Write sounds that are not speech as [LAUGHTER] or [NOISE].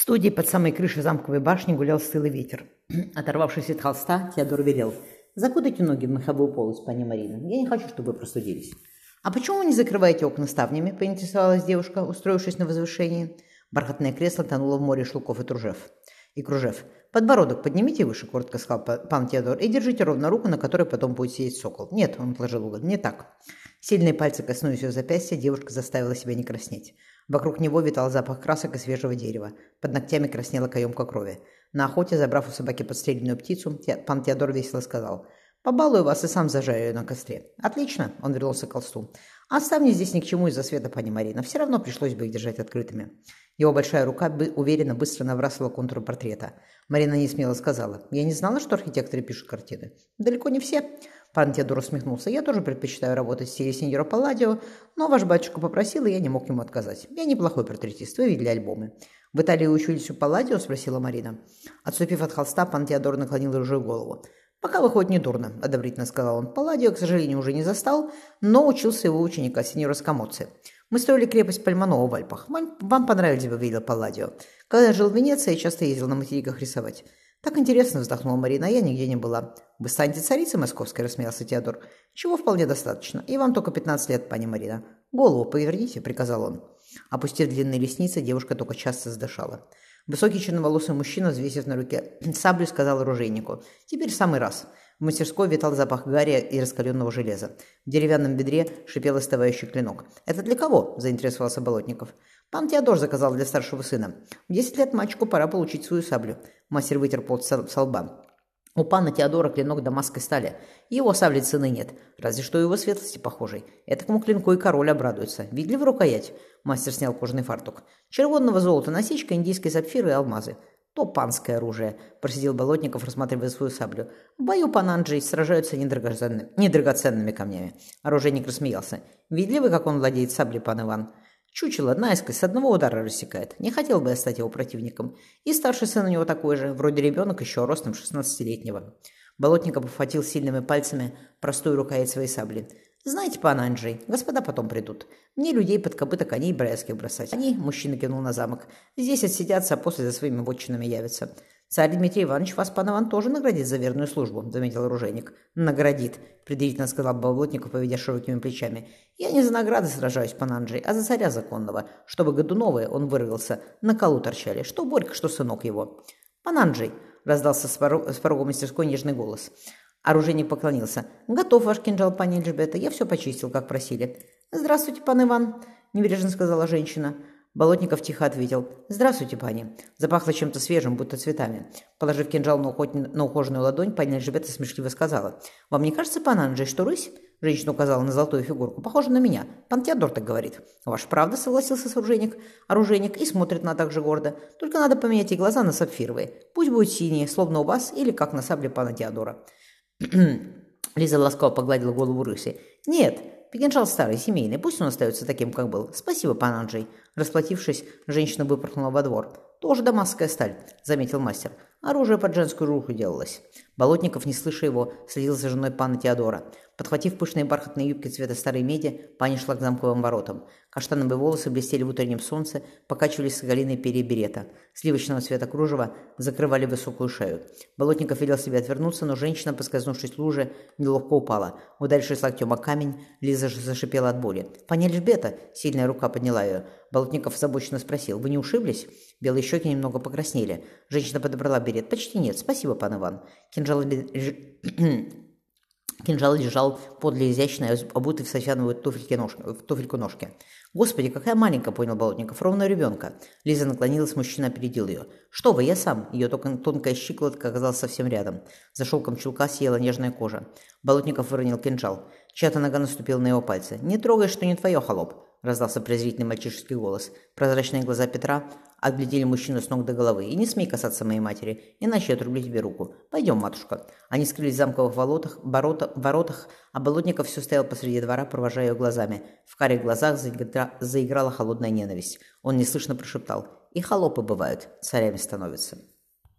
В студии под самой крышей замковой башни гулял стылый ветер. [CLEARS THROAT] Оторвавшись от холста, Теодор велел. «Закутайте ноги в меховую полость, пани Марина. Я не хочу, чтобы вы простудились». «А почему вы не закрываете окна ставнями?» – поинтересовалась девушка, устроившись на возвышении. Бархатное кресло тонуло в море шелков и тружев. И кружев. «Подбородок поднимите выше», – коротко сказал пан Теодор, «и держите ровно руку, на которой потом будет сидеть сокол». «Нет», – он отложил угол, – «не так». Сильные пальцы коснулись ее запястья, девушка заставила себя не краснеть. Вокруг него витал запах красок и свежего дерева. Под ногтями краснела каемка крови. На охоте, забрав у собаки подстреленную птицу, пан Теодор весело сказал «Побалую вас и сам зажаю ее на костре». «Отлично», — он вернулся к колсту. «Оставьте здесь ни к чему из-за света, пани Марина. Все равно пришлось бы их держать открытыми». Его большая рука уверенно быстро набрасывала контур портрета. Марина не смело сказала «Я не знала, что архитекторы пишут картины». «Далеко не все». Пан Теодор усмехнулся. «Я тоже предпочитаю работать в стиле сеньора Палладио, но ваш батюшка попросил, и я не мог ему отказать. Я неплохой портретист, вы видели альбомы». «В Италии учились у Палладио?» – спросила Марина. Отступив от холста, пан Теодор наклонил рыжую голову. «Пока выходит недурно», – одобрительно сказал он. «Палладио, к сожалению, уже не застал, но учился его ученика, сеньора Скамоци. Мы строили крепость Пальманова в Альпах. Вам понравились бы видел Палладио. Когда я жил в Венеции, я часто ездил на материках рисовать. «Так интересно», — вздохнула Марина, — «я нигде не была». «Вы станете царицей московской», — рассмеялся Теодор. «Чего вполне достаточно. И вам только 15 лет, пани Марина». «Голову поверните», — приказал он. Опустив длинные ресницы, девушка только часто задышала. Высокий черноволосый мужчина, взвесив на руке саблю, сказал оружейнику. «Теперь самый раз». В мастерской витал запах гари и раскаленного железа. В деревянном бедре шипел остывающий клинок. «Это для кого?» – заинтересовался Болотников. «Пан Теодор заказал для старшего сына. В десять лет мальчику пора получить свою саблю». Мастер вытер пот со лба. У пана Теодора клинок дамасской стали. Его сабли цены нет, разве что его светлости похожей. Этому клинку и король обрадуется. Видели в рукоять? Мастер снял кожаный фартук. Червонного золота насечка, индийские сапфиры и алмазы. То панское оружие, просидел Болотников, рассматривая свою саблю. В бою Анджей сражаются недрагоценными, недрагоценными камнями. Оружейник рассмеялся. Видели вы, как он владеет саблей, пан Иван? Чучело наискось с одного удара рассекает. Не хотел бы я стать его противником. И старший сын у него такой же, вроде ребенок еще ростом 16-летнего. Болотников обхватил сильными пальцами простую рукоять своей сабли. «Знаете, пан Анджей, господа потом придут. Мне людей под копыта коней броязких бросать. Они, мужчина кинул на замок, здесь отсидятся, а после за своими вотчинами явятся. Царь Дмитрий Иванович вас, пан Иван, тоже наградит за верную службу», — заметил оружейник. «Наградит», — предъявительно сказал Болотников, поведя широкими плечами. «Я не за награды сражаюсь, пан Анджей, а за царя законного, чтобы Годуновые, он вырвался, на колу торчали, что Борька, что сынок его». «Пан Анджей», — раздался с порога, мастерской нежный голос. Оружейник поклонился. «Готов ваш кинжал, пани Эльжбета. Я все почистил, как просили». «Здравствуйте, пан Иван», — небрежно сказала женщина. Болотников тихо ответил. «Здравствуйте, пани». Запахло чем-то свежим, будто цветами. Положив кинжал на, уход... на ухоженную ладонь, пани Эльжбета смешливо сказала. «Вам не кажется, пан Анджей, что рысь?» Женщина указала на золотую фигурку. «Похоже на меня. Пан Теодор так говорит». «Ваш правда?» — согласился оружейник. Оружейник и смотрит на так же гордо. «Только надо поменять и глаза на сапфировые. Пусть будут синие, словно у вас, или как на сабле пана Теодора». [CLEARS THROAT] Лиза ласково погладила голову рыси. «Нет, кинжал старый, семейный, пусть он остается таким, как был. Спасибо, пан Анджей». Расплатившись, женщина выпорхнула во двор. «Тоже дамасская сталь», — заметил мастер. «Оружие под женскую руку делалось». Болотников, не слыша его, следил за женой пана Теодора. Подхватив пышные бархатные юбки цвета старой меди, пани шла к замковым воротам. Каштановые волосы блестели в утреннем солнце, покачивались с оголиной перья берета. Сливочного цвета кружева закрывали высокую шею. Болотников велел себе отвернуться, но женщина, поскользнувшись в луже, неловко упала. Ударившись локтем о камень, Лиза же зашипела от боли. «Пани Эльжбета!» — сильная рука подняла ее. Болотников озабоченно спросил. «Вы не ушиблись?» Белые щеки немного покраснели. Женщина подобрала берет. «Почти нет. Спасибо, пан Иван». Кинжал [CLEARS THROAT] Кинжал лежал подле изящной, обутой в софьяновую туфельки ножки, в туфельку ножки. «Господи, какая маленькая!» – понял Болотников. «Ровно ребенка». Лиза наклонилась, мужчина опередил ее. «Что вы, я сам!» Ее тонкая щиколотка оказалась совсем рядом. За шелком чулка съела нежная кожа. Болотников выронил кинжал. Чья-то нога наступила на его пальцы. «Не трогай, что не твое, холоп!» – раздался презрительный мальчишеский голос. Прозрачные глаза Петра Отглядели мужчину с ног до головы. «И не смей касаться моей матери, иначе я отрублю тебе руку. Пойдем, матушка». Они скрылись в замковых воротах, ворота, воротах, а Болотников все стоял посреди двора, провожая ее глазами. В карих глазах заигра... заиграла холодная ненависть. Он неслышно прошептал. «И холопы бывают, царями становятся».